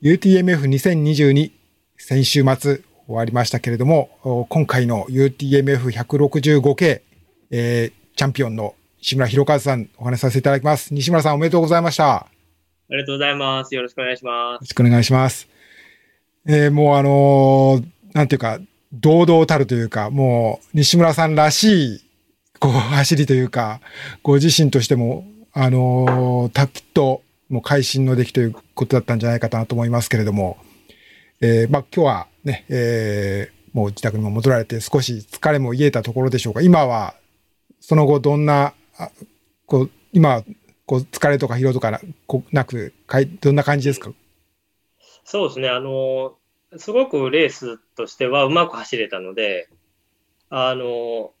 UTMF2022 先週末終わりましたけれども、今回の UTMF165K、えー、チャンピオンの西村博和さんお話しさせていただきます。西村さんおめでとうございました。ありがとうございます。よろしくお願いします。よろしくお願いします。えー、もうあのー、なんていうか、堂々たるというか、もう西村さんらしい、こう、走りというか、ご自身としても、あのー、たっと、もう会心の出来ということだったんじゃないかなと思いますけれども、えー、まあ今日はね、えー、もう自宅にも戻られて少し疲れも癒えたところでしょうか。今は、その後どんな、こう、今、こう疲れとか疲労とかなこなくかい、どんな感じですか？そうですね、あの、すごくレースとしてはうまく走れたので、あの、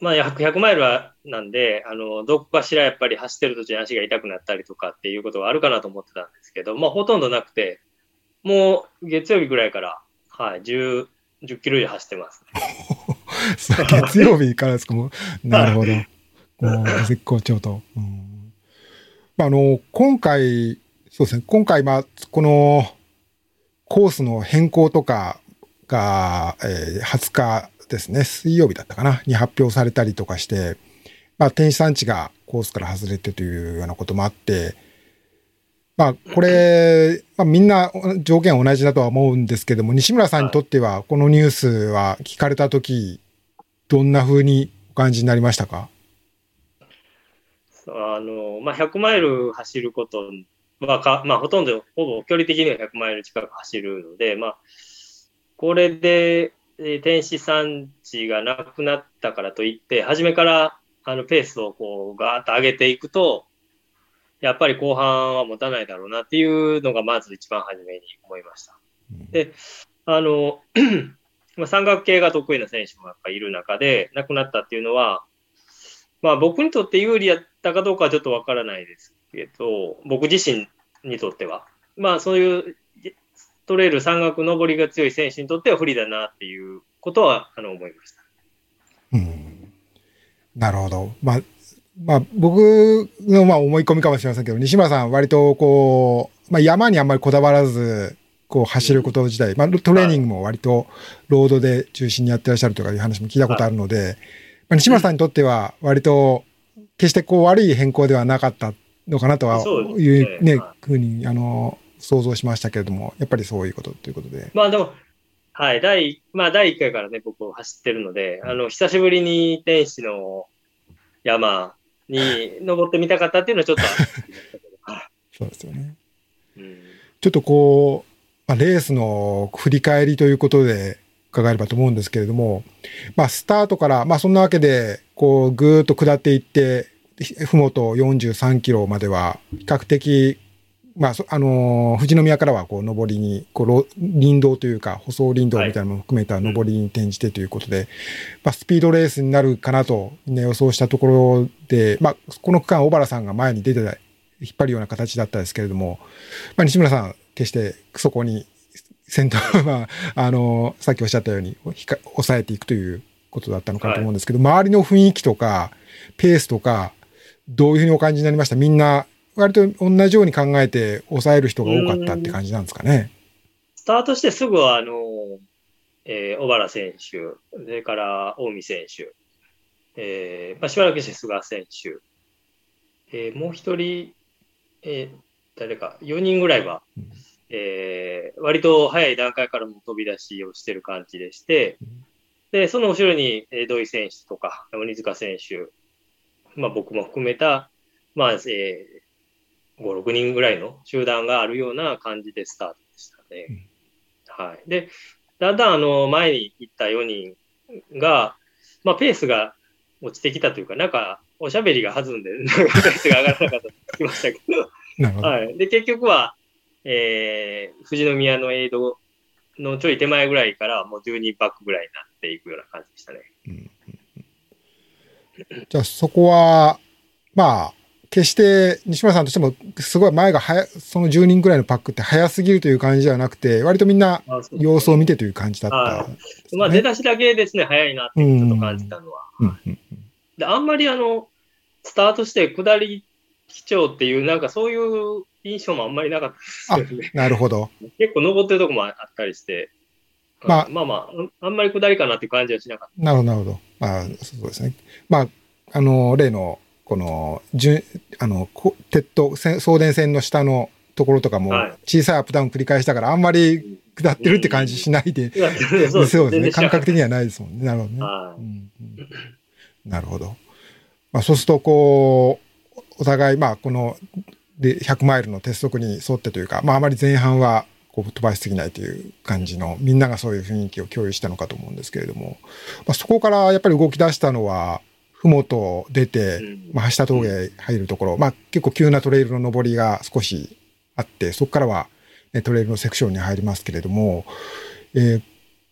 まあ、100, 100マイルはなんで、あの、どこかしらやっぱり走ってる途中に足が痛くなったりとかっていうことがあるかなと思ってたんですけど、まあ、ほとんどなくて、もう月曜日ぐらいから、はい、10、10キロ以上走ってます。月曜日からですか？もう、なるほど。もう絶好調と。うんまあ、あの、今回、そうですね、今回、まあ、この、コースの変更とかが、えー、20日ですね、水曜日だったかな、に発表されたりとかして、まあ、天使産地がコースから外れてというようなこともあって、まあ、これ、まあ、みんな条件同じだとは思うんですけども、西村さんにとっては、このニュースは聞かれたとき、どんなふうにお感じになりましたか？あの、まあ、100マイル走ることはか、まあ、ほとんど、ほぼ距離的には100マイル近く走るので、まあ、これで、天使産地がなくなったからといって、初めからあのペースをこうガーッと上げていくと、やっぱり後半は持たないだろうなっていうのがまず一番初めに思いました。で、あの、まあ、山岳系が得意な選手もやっぱいる中で、なくなったっていうのは、まあ僕にとって有利やったかどうかはちょっとわからないですけど、僕自身にとっては。まあそういうトレイル山岳登りが強い選手にとっては不利だなっていうことはあの思いました。うん。なるほど。まあ、まあ僕のまあ思い込みかもしれませんけど、西村さん割とこう、まあ山にあんまりこだわらず、こう走ること自体、まあトレーニングも割とロードで中心にやってらっしゃるとかいう話も聞いたことあるので、まあ、西村さんにとっては割と決してこう悪い変更ではなかったのかなとはいうね、ふうに、あの、想像しましたけれども、やっぱりそういうことということで。まあでも、はい、第、まあ第1回からね、僕走ってるので、あの、久しぶりに天使の山に登ってみたかったっていうのはちょっと そうですよね。うん、ちょっとこう、まあ、レースの振り返りということで伺えればと思うんですけれども、まあ、スタートから、まあ、そんなわけで、こう、ぐーっと下っていって、ふもと43キロまでは、比較的、まあ、あのー、富士宮からは、こう、上りに、こう、林道というか、舗装林道みたいなのも含めた上りに転じてということで、はい、まあ、スピードレースになるかなと、ね、予想したところで、まあ、この区間、小原さんが前に出て引っ張るような形だったですけれども、まあ、西村さん、決してそこに先頭 は、あの、さっきおっしゃったように、抑えていくということだったのかと思うんですけど、はい、周りの雰囲気とか、ペースとか、どういうふうにお感じになりました？みんな、割と同じように考えて抑える人が多かったって感じなんですかね。スタートしてすぐは、あの、えー、小原選手、それから近江選手、えーまあ、しばらくして菅選手、えー、もう一人、えー、誰か、4人ぐらいは、うん、えー、割と早い段階からも飛び出しをしてる感じでして、で、その後ろに土井選手とか、鬼塚選手、まあ僕も含めた、まあ、えー、5、6人ぐらいの集団があるような感じでスタートでしたね。うん、はい。で、だんだんあの、前に行った4人が、まあペースが落ちてきたというか、なんか、おしゃべりが弾んで、なんかペースが上がらなかったと聞きましたけど、はい。で、結局は、えー、富士宮のエイドのちょい手前ぐらいからもう12パックぐらいになっていくような感じでしたね。うんじゃあそこは、まあ、決して西村さんとしてもすごい前が早、その10人ぐらいのパックって早すぎるという感じではなくて、割とみんな様子を見てという感じだった、ね、まあ出だしだけですね、早いなってちょっと感じたのは。であんまりあの、スタートして下り基調っていう、なんかそういう印象もあんまりなかったですね。なるほど。結構登ってるとこもあったりして、まあ、まあまあ、あんまり下りかなっていう感じはしなかった。なるほど、なるほど。まあ、そうですね。まあ、あの、例の、この、じゅあの、鉄塔、送電線の下のところとかも、小さいアップダウン繰り返したから、あんまり下ってるって感じしないで、そうですね。感覚的にはないですもんね。なるほどね。うんうん、なるほど。まあ、そうすると、こう、お互い、まあ、この、で、100マイルの鉄則に沿ってというか、まあ、あまり前半は、こう飛ばしすぎないという感じの、みんながそういう雰囲気を共有したのかと思うんですけれども、まあ、そこからやっぱり動き出したのは、ふもと出て、まあ、橋田峠入るところ、まあ、結構急なトレイルの上りが少しあって、そこからは、ね、トレイルのセクションに入りますけれども、えー、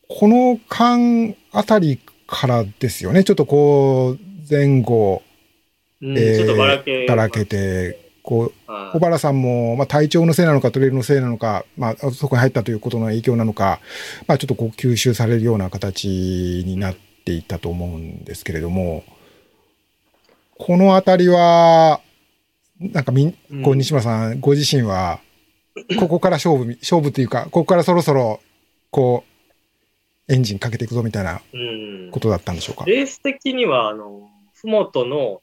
この間あたりからですよね、ちょっとこう、前後、えー、ばらけ。ばらけて、こう、小原さんも、まあ、体調のせいなのか、トレイルのせいなのか、まあ、そこに入ったということの影響なのか、まあ、ちょっとこう、吸収されるような形になっていたと思うんですけれども、このあたりは、なんかみん、こう、西村さん、ご自身は、ここから勝負、勝負というか、ここからそろそろ、こう、エンジンかけていくぞみたいなことだったんでしょうか？レース的には、あの、ふもとの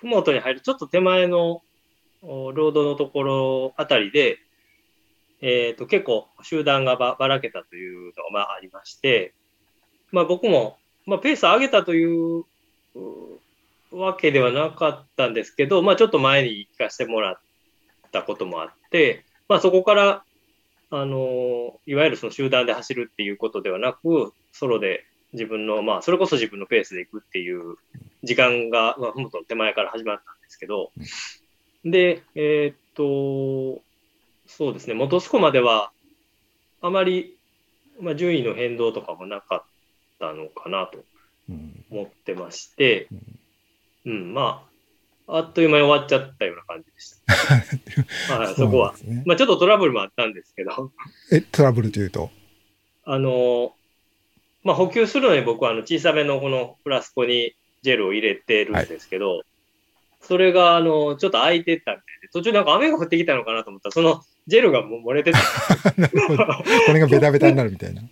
ふもとに入るちょっと手前のロードのところあたりで、えっ、ー、と、結構集団がばばらけたというのがまあありまして、まあ僕も、まあペース上げたというわけではなかったんですけど、まあちょっと前に行かせてもらったこともあって、まあそこから、あの、いわゆるその集団で走るっていうことではなく、ソロで自分の、まあそれこそ自分のペースで行くっていう時間が、まあ、ふもとの手前から始まったんですけど、で、えー、っと、そうですね、元栖湖までは、あまり、まあ、順位の変動とかもなかったのかなと思ってまして、うん、うん、まあ、あっという間に終わっちゃったような感じでした。はい、そこは。ね、まあ、ちょっとトラブルもあったんですけど。え、トラブルというと？あの、まあ、補給するのに僕はあの小さめのこのフラスコにジェルを入れてるんですけど、はい、それが、あの、ちょっと空いてたみたいで、途中なんか雨が降ってきたのかなと思ったら、そのジェルがもう漏れてた。これがベタベタになるみたいな。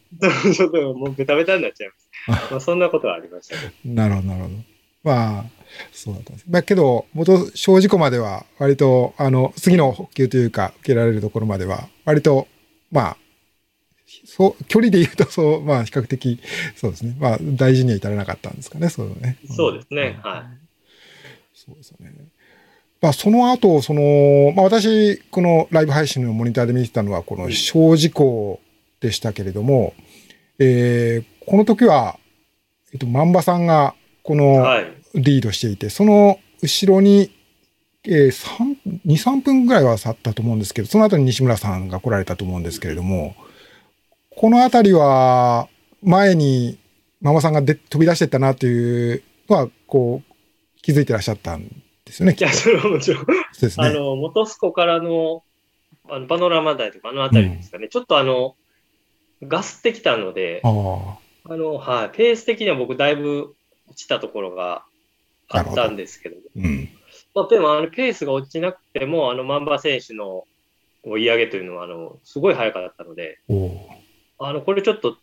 ちょっともうベタベタになっちゃいます。まあ、そんなことはありましたね。なるほど、なるほど。まあ、そうだったんです。まあ、けど、元、小事故までは、割と、あの、次の補給というか、受けられるところまでは、割と、まあ、そう、距離で言うと、そう、まあ、比較的、そうですね。まあ、大事には至らなかったんですかね、そうね。そうですね、うん、はい。そうですよね。まあ、その後、その、まあ、私、このライブ配信のモニターで見てたのは、この小事故でしたけれども、うん、えー、この時は、えっと、万場さんが、この、リードしていて、はい、その後ろに、えー、2、3分ぐらいは去ったと思うんですけど、その後に西村さんが来られたと思うんですけれども、このあたりは、前にママさんがで飛び出してったなっていうのは、こう、気づいてらっしゃったんですよね。いや、それはもちろん。ですね。あの、元栖湖からの、あのパノラマ台とかあのあたりですかね、うん、ちょっとあの、ガスってきたので、ああの、はい、ペース的には僕だいぶ落ちたところがあったんですけど、どうん、まあ、でもあのペースが落ちなくても、あの、マンバ選手の追い上げというのは、あの、すごい速かったので、あの、これちょっと、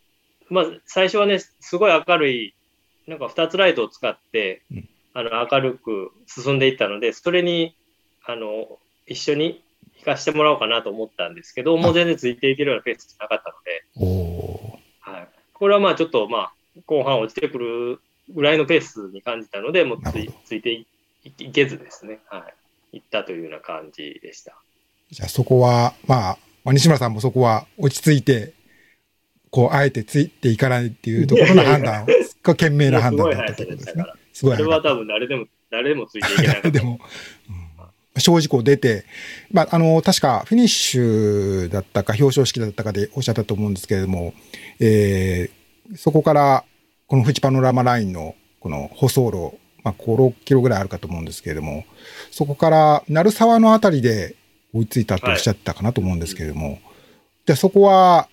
まあ、最初はね、すごい明るい、なんか2つライトを使って、うん、あの、明るく進んでいったので、それに、あの、一緒に引かしてもらおうかなと思ったんですけど、もう全然ついていけるようなペースじゃなかったので、はい。これはまあちょっと、まあ、後半落ちてくるぐらいのペースに感じたので、もうついついていけずですね、はい。行ったというような感じでした。じゃあそこは、まあ、西村さんもそこは落ち着いて、こう、あえてついていかないっていうところの判断を、懸命な判断だったってことですね。すごい。それは多分誰でも、誰でもついていけない。でも、うん、正直出て、まあ、あの、確かフィニッシュだったか表彰式だったかでおっしゃったと思うんですけれども、えー、そこから、このフチパノラマラインの、この舗装路、まあ、5、6キロぐらいあるかと思うんですけれども、そこから鳴沢のあたりで追いついたとおっしゃったかなと思うんですけれども、はい、で、そこは、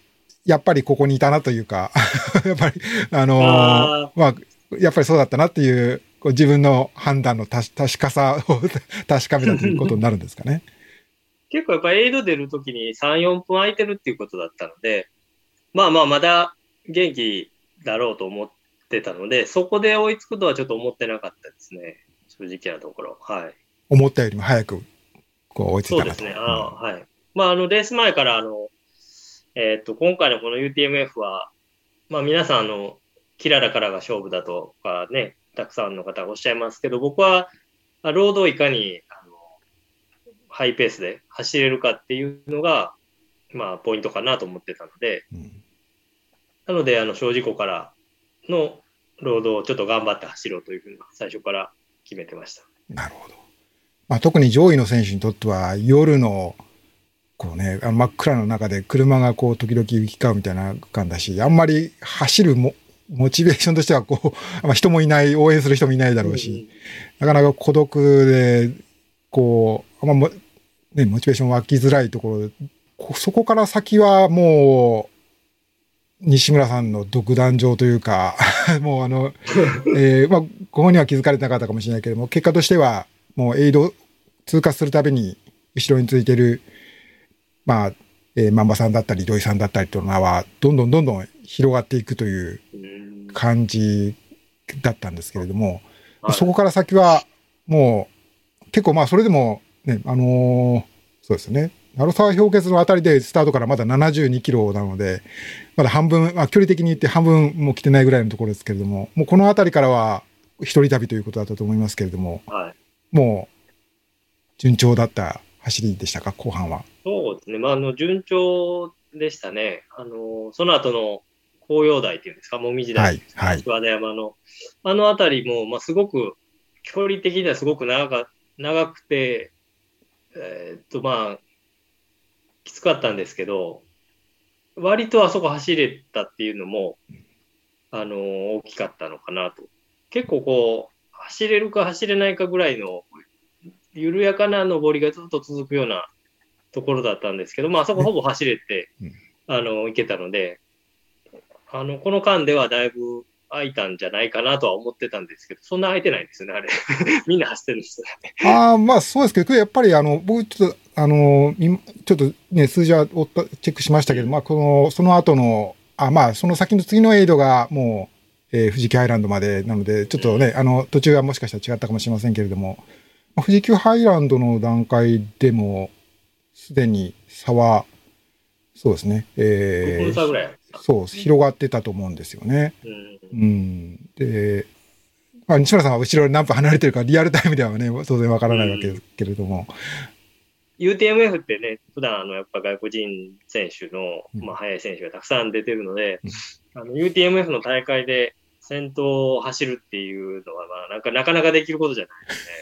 やっぱりここにいたなというか やっぱり、あのー、まあ、やっぱりそうだったなっていう、こう自分の判断の確かさを確かめたということになるんですかね。結構やっぱエイド出るときに3、4分空いてるっていうことだったので、まあまあまだ元気だろうと思ってたので、そこで追いつくとはちょっと思ってなかったですね。正直なところ。はい。思ったよりも早くこう追いついたそうですね。あはい。まあ、あの、レース前から、あの、えっ、と、今回のこの UTMF は、まあ皆さん、あの、キララからが勝負だとかね、たくさんの方がおっしゃいますけど、僕は、ロードをいかにあのハイペースで走れるかっていうのが、まあ、ポイントかなと思ってたので、うん、なので、あの、小事故からのロードをちょっと頑張って走ろうというふうに最初から決めてました。なるほど。まあ、特に上位の選手にとっては、夜の、こうね、あの真っ暗の中で車がこう時々行き交うみたいな感だし、あんまり走るもモチベーションとしてはこう、まあ、人もいない、応援する人もいないだろうし、なかなか孤独で、こう、まあ、ね、モチベーション湧きづらいところそこから先はもう、西村さんの独壇場というか もうあの、えー、まあ、ご本人は気づかれてなかったかもしれないけれども、結果としては、もうエイド通過するたびに、後ろについてる、まあ、えー、万場さんだったり、土井さんだったりというのは、どんどんどんどん広がっていくという感じだったんですけれども、はい、そこから先はもう結構まあそれでもね、あのー、そうですね、鳴沢氷結のあたりでスタートからまだ72キロなので、まだ半分、まあ、距離的に言って半分も来てないぐらいのところですけれども、もうこのあたりからは一人旅ということだったと思いますけれども、はい、もう順調だった走りでしたか、後半は。そうですね、まあ、あの順調でしたね。あのその後の紅葉台っていうんですか、もみじ台、はい、和田山の。あの辺りも、まあ、すごく、距離的にはすごく長か長くて、えー、っと、まあ、きつかったんですけど、割とあそこ走れたっていうのも、あのー、大きかったのかなと。結構こう、走れるか走れないかぐらいの、緩やかな登りがずっと続くようなところだったんですけど、まあ、あそこほぼ走れて、あの、行けたので、あの、この間ではだいぶ空いたんじゃないかなとは思ってたんですけど、そんな空いてないんですよね、あれ。みんな走ってるんですよね。ああ、まあそうですけど、やっぱりあの、僕ちょっと、あの、ちょっとね、数字はチェックしましたけど、まあこの、その後の、あまあその先の次のエイドがもう、えー、富士急ハイランドまでなので、ちょっとね、うん、あの、途中はもしかしたら違ったかもしれませんけれども、まあ、富士急ハイランドの段階でも、すでに差は、そうですね、えー、ぐらいそう、広がってたと思うんですよね。うん。で、まあ、西村さんは後ろに何分離れてるか、リアルタイムではね、当然わからないわけですけれども。UTMF ってね、普段あのやっぱ外国人選手の、まあ、速い選手がたくさん出てるので、うん、あの UTMF の大会で先頭を走るっていうのは、まあ、なんかなかなかできることじゃないですね。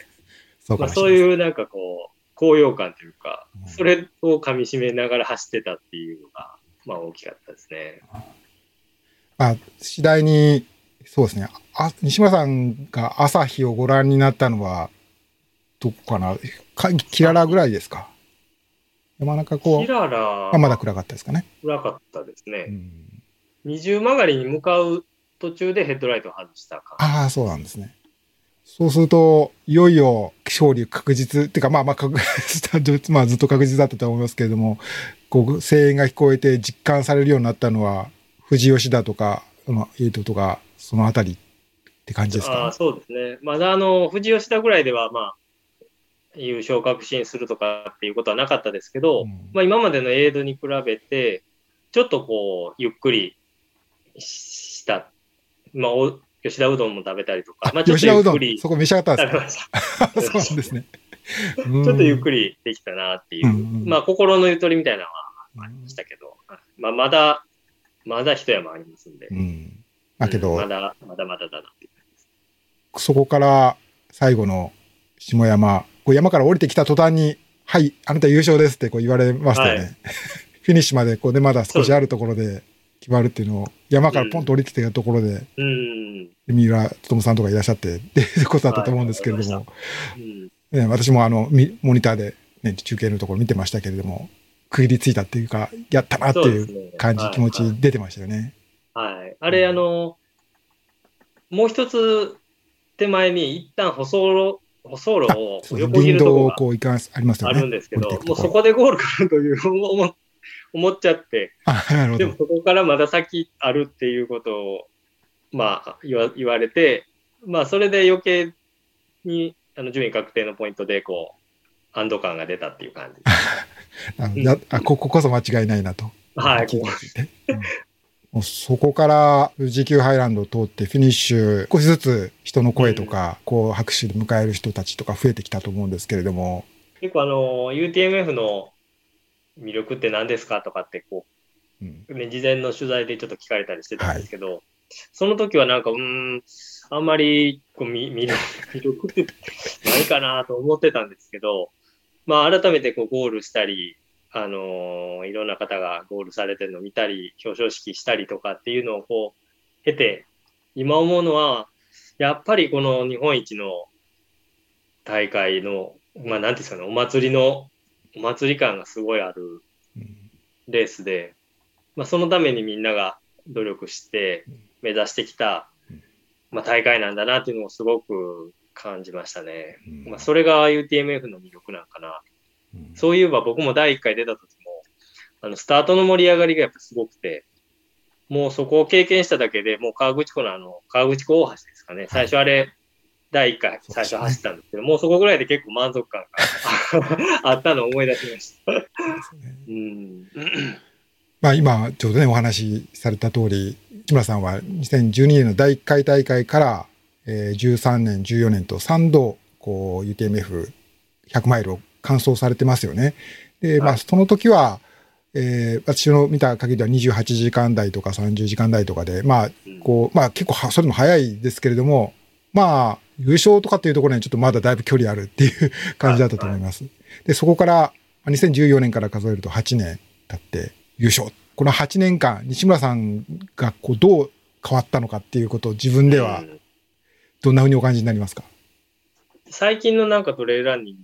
そうまあ、そういうなんかこう、高揚感というか、それをかみしめながら走ってたっていうのが、まあ大きかったですね。まあ、次第に、そうですね。あ西村さんが朝日をご覧になったのは、どこかな？かキララぐらいですか？山中こう。キララ。まだ暗かったですかね。暗かったですね。うん、二重曲がりに向かう途中でヘッドライトを外したか。ああ、そうなんですね。そうすると、いよいよ勝利確実、っていうかまあまあ確実、まあずっと確実だったと思いますけれども、こう声援が聞こえて実感されるようになったのは、富士吉田とか、そのエイトとか、そのあたりって感じですか、あそうですね。まだあの、富士吉田ぐらいでは、まあ、優勝確信するとかっていうことはなかったですけど、うん、まあ今までのエイドに比べて、ちょっとこう、ゆっくりした。まあ、吉田うどんも食べたりとか、まあ、ちょっとゆっくり。そこ召し上がったんですか？そうなんですね。ちょっとゆっくりできたなっていう、うんうん、まあ、心のゆとりみたいなのはありましたけど、まあ、まだ、まだ一山ありますんで。うん。だけど、まだ、まだまだだなっていう感じです。そこから最後の下山、こう山から降りてきた途端に、はい、あなた優勝ですってこう言われましたよね。はい、フィニッシュまでこうでまだ少しあるところで決まるっていうのを、山からポンと降りてきたところで、うん、三浦勉さんとかいらっしゃって、っていうことだったと思うんですけれども、ね、私もあの、モニターで、ね、中継のところ見てましたけれども、区切りついたっていうか、やったなっていう感じ、ね、気持ち出てましたよね。はい。あれ、あの、もう一つ手前に一旦舗装、舗舗装路を横切るとこがあるんですけど、もうそこでゴールかなという思思っちゃって、でもそこからまだ先あるっていうことを、まあ言わ言われて、まあそれで余計にあの順位確定のポイントでこう、安堵感が出たっていう感じ。あこここそ間違いないなと。はい。もうそこから富士急ハイランドを通ってフィニッシュ、少しずつ人の声とか、こう拍手で迎える人たちとか増えてきたと思うんですけれども。結構あの、UTMF の魅力って何ですか？とかってこう、うん、ね、事前の取材でちょっと聞かれたりしてたんですけど、はい、その時はなんか、うん、あんまりこう 魅力ってないかなと思ってたんですけど、まあ改めてこうゴールしたり、あのー、いろんな方がゴールされてるのを見たり、表彰式したりとかっていうのをこう、経て、今思うのは、やっぱりこの日本一の大会の、まあ、なんていうんですかね、お祭りの、お祭り感がすごいあるレースで、まあ、そのためにみんなが努力して目指してきた、まあ、大会なんだなっていうのをすごく感じましたね。まあ、それが UTMF の魅力なんかな。そういえば僕も第1回出た時も、あの、スタートの盛り上がりがやっぱすごくて、もうそこを経験しただけで、もう川口湖のあの、川口湖大橋ですかね。最初あれ、第1回、最初走ったんですけど、もうそこぐらいで結構満足感が あったのを思い出しました。うん、まあ今、ちょうどね、お話しされた通り、市村さんは2012年の第1回大会から、えー、13年、14年と3度、こう、UTMF100 マイルを完走されてますよね。で、まあ、その時は、えー、私の見た限りでは28時間台とか30時間台とかで、まあ、こう、まあ結構は、それも早いですけれども、まあ、優勝とかっていうところにはちょっとまだだいぶ距離あるっていう感じだったと思います。で、そこから、2014年から数えると8年経って優勝。この8年間、西村さんがこうどう変わったのかっていうことを自分ではどんなふうにお感じになりますか？最近のなんかトレイランニング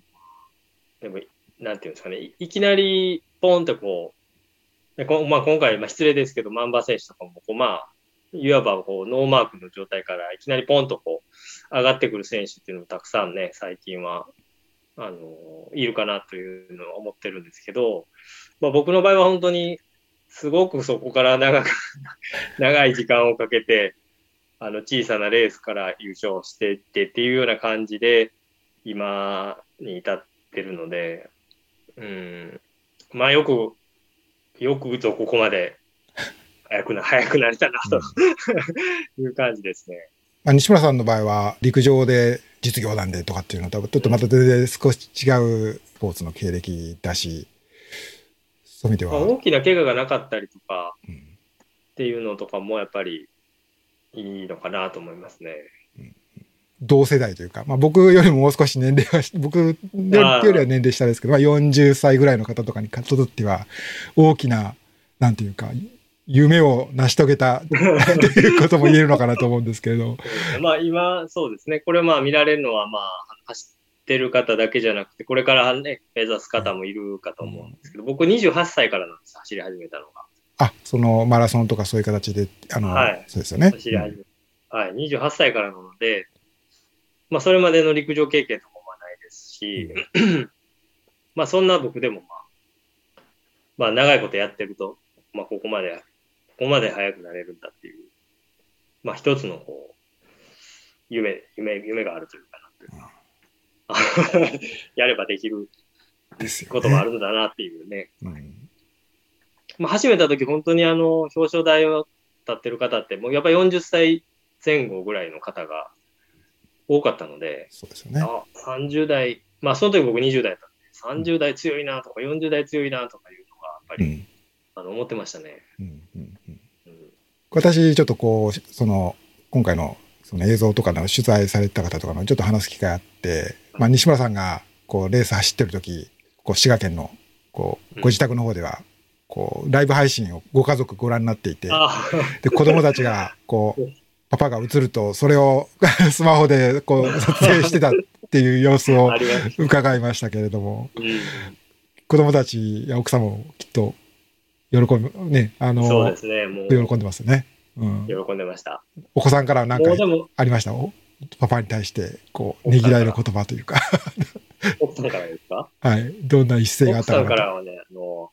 でも、なんていうんですかね、いきなりポンってこう、でこまあ、今回、まあ、失礼ですけど、マンバ選手とかもこう、まあ、いわばこうノーマークの状態からいきなりポンとこう上がってくる選手っていうのもたくさんね、最近は、あの、いるかなというのは思ってるんですけど、まあ、僕の場合は本当にすごくそこから長く 長い時間をかけて、あの小さなレースから優勝していってっていうような感じで、今に至っってるので、うん、まあよく、よくぞここまで早くな、早くなれたなと。いう感じですね。まあ、西村さんの場合は陸上で実業団でとかっていうのとちょっとまた全然少し違うスポーツの経歴だし、そういう意味では。まあ、大きな怪我がなかったりとか、っていうのとかもやっぱりいいのかなと思いますね。同世代というか、まあ、僕よりももう少し年齢は、僕よりは年齢下ですけど、まあ、40歳ぐらいの方とかにとっては、大きな、なんていうか、夢を成し遂げた ということも言えるのかなと思うんですけれど。まあ今、そうですね。これまあ見られるのはまあ走ってる方だけじゃなくて、これからね、目指す方もいるかと思うんですけど、僕28歳からなんです、走り始めたのが。あ、そのマラソンとかそういう形で、あの、はい、そうですよね。走り始め、うん、はい、28歳からなので、まあ、それまでの陸上経験とかもないですし、まあ、そんな僕でもまあ、まあ、長いことやってると、まあ、ここまで、ここまで速くなれるんだっていう、まあ、一つのこう、夢、夢、夢があるというかなというか、やればできることもあるんだなっていうね。ね。うん、まあ、始めた時本当にあの、表彰台を立ってる方って、もうやっぱり40歳前後ぐらいの方が多かったので、そうですよね。あ、30代、まあその時僕20代だったんで、30代強いなとか40代強いなとかいうのが、やっぱり、うん、あの思ってましたね。うんうんうん。私、ちょっとこう、その、今回のその映像とかの取材された方とかのちょっと話す機会あって、まあ、西村さんがこうレース走ってる時こう滋賀県のこうご自宅の方ではこうライブ配信をご家族ご覧になっていて、で子供たちがこう パパが映ると、それを スマホでこう 撮影してたっていう様子を伺いましたけれども、うん、子供たちや奥様もきっと喜ぶ、ね、あの、そうですね、もう。喜んでますよね。うん。喜んでました。お子さんから何かありました？パパに対して、こう、ねぎらいの言葉というか 奥さんからですか？はい。どんな一斉があったか。奥さんからはね、あの、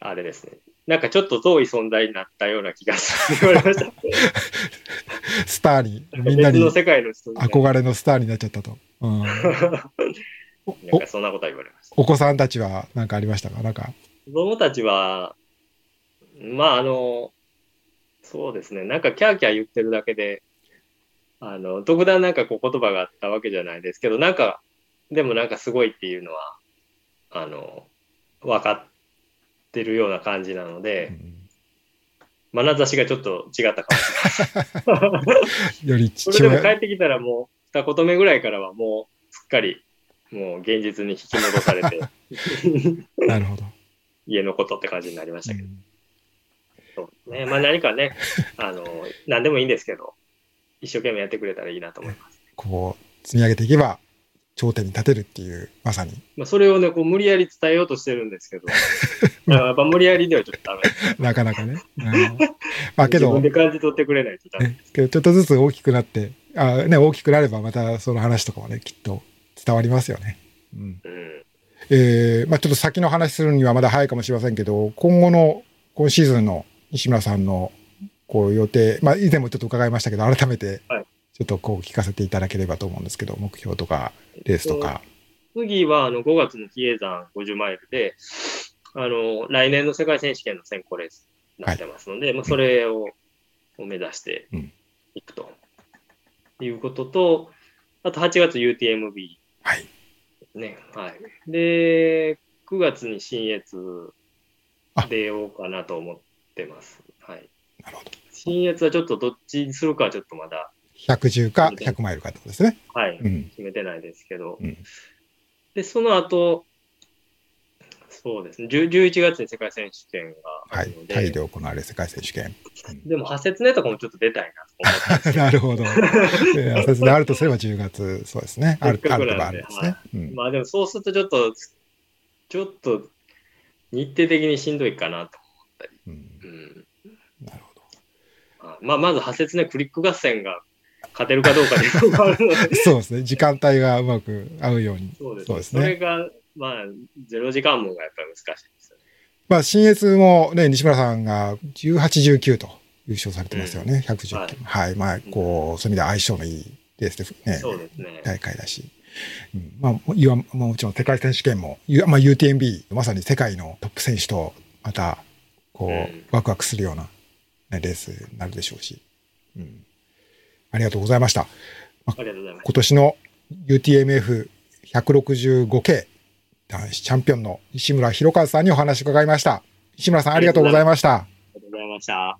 あれですね。なんかちょっと遠い存在になったような気がする。言われました。スターに、みんなに憧れのスターになっちゃったと。うん、なんかそんなことは言われました。お子さんたちは何かありましたか？なんか。子供たちは、まああの、そうですね。なんかキャーキャー言ってるだけで、あの、特段なんかこう言葉があったわけじゃないですけど、なんか、でもなんかすごいっていうのは、あの、分かってるような感じなので、うん、眼差しがちょっと違ったかもしれない。より それでも帰ってきたらもう、二言目ぐらいからはもう、すっかり、もう現実に引き戻されて なるほど。家のことって感じになりましたけど。うん、ね。まあ何かね、あの、何でもいいんですけど、一生懸命やってくれたらいいなと思います。こう、積み上げていけば、頂点に立てるっていう、まさに。まあ、それをね、こう無理やり伝えようとしてるんですけど、やっぱ無理やりではちょっとダメ。なかなかね。まあけど、自分で感じ取ってくれないとダメ、ね、けどちょっとずつ大きくなって、あね、大きくなればまたその話とかもね、きっと伝わりますよね。うん。うん、えー、まあちょっと先の話するにはまだ早いかもしれませんけど、今後の今シーズンの西村さんのこう予定、まあ以前もちょっと伺いましたけど、改めて、ちょっとこう聞かせていただければと思うんですけど、目標とか、レースとか。次はあの5月の比叡山50マイルで、あの来年の世界選手権の選考レースになってますので、はい、まあ、それを目指していくと。いうことと、あと8月 UTMB ですね。はい、で、9月に新越出ようかなと思ってます。はい。なるほど。新越はちょっとどっちにするかちょっとまだ110か100マイルかってことですね。はい、うん、決めてないですけど。うん、で、その後、そうですね、11月に世界選手権がはい、タイで行われる世界選手権。でも、派切ねとかもちょっと出たいなと思って なるほど。派切ねあるとすれば10月、そうですね。あるあるとかあるんですね。まあでも、そうするとちょっと、ちょっと日程的にしんどいかなと思ったり。うん、なるほど。まあ、まず派切ねクリック合戦が勝てるかどうかで そうですね。時間帯がうまく合うように。そうですね。それが、まあ、ゼロ時間門がやっぱり難しいですよね。まあ、新越もね、西村さんが18、19と優勝されてますよね。うん、119、はい。はい。まあ、こう、うん、そういう意味では相性のいいレースでね。そうですね。大会だし。うん、まあ、いわもちろん世界選手権も、まあ、UTMB、まさに世界のトップ選手と、また、こう、うん、ワクワクするような、ね、レースになるでしょうし。うんありがとうございました。ありがとうございます。今年の UTMF165K 男子チャンピオンの石村博和さんにお話を伺いました。石村さんありがとうございました。ありがとうございました。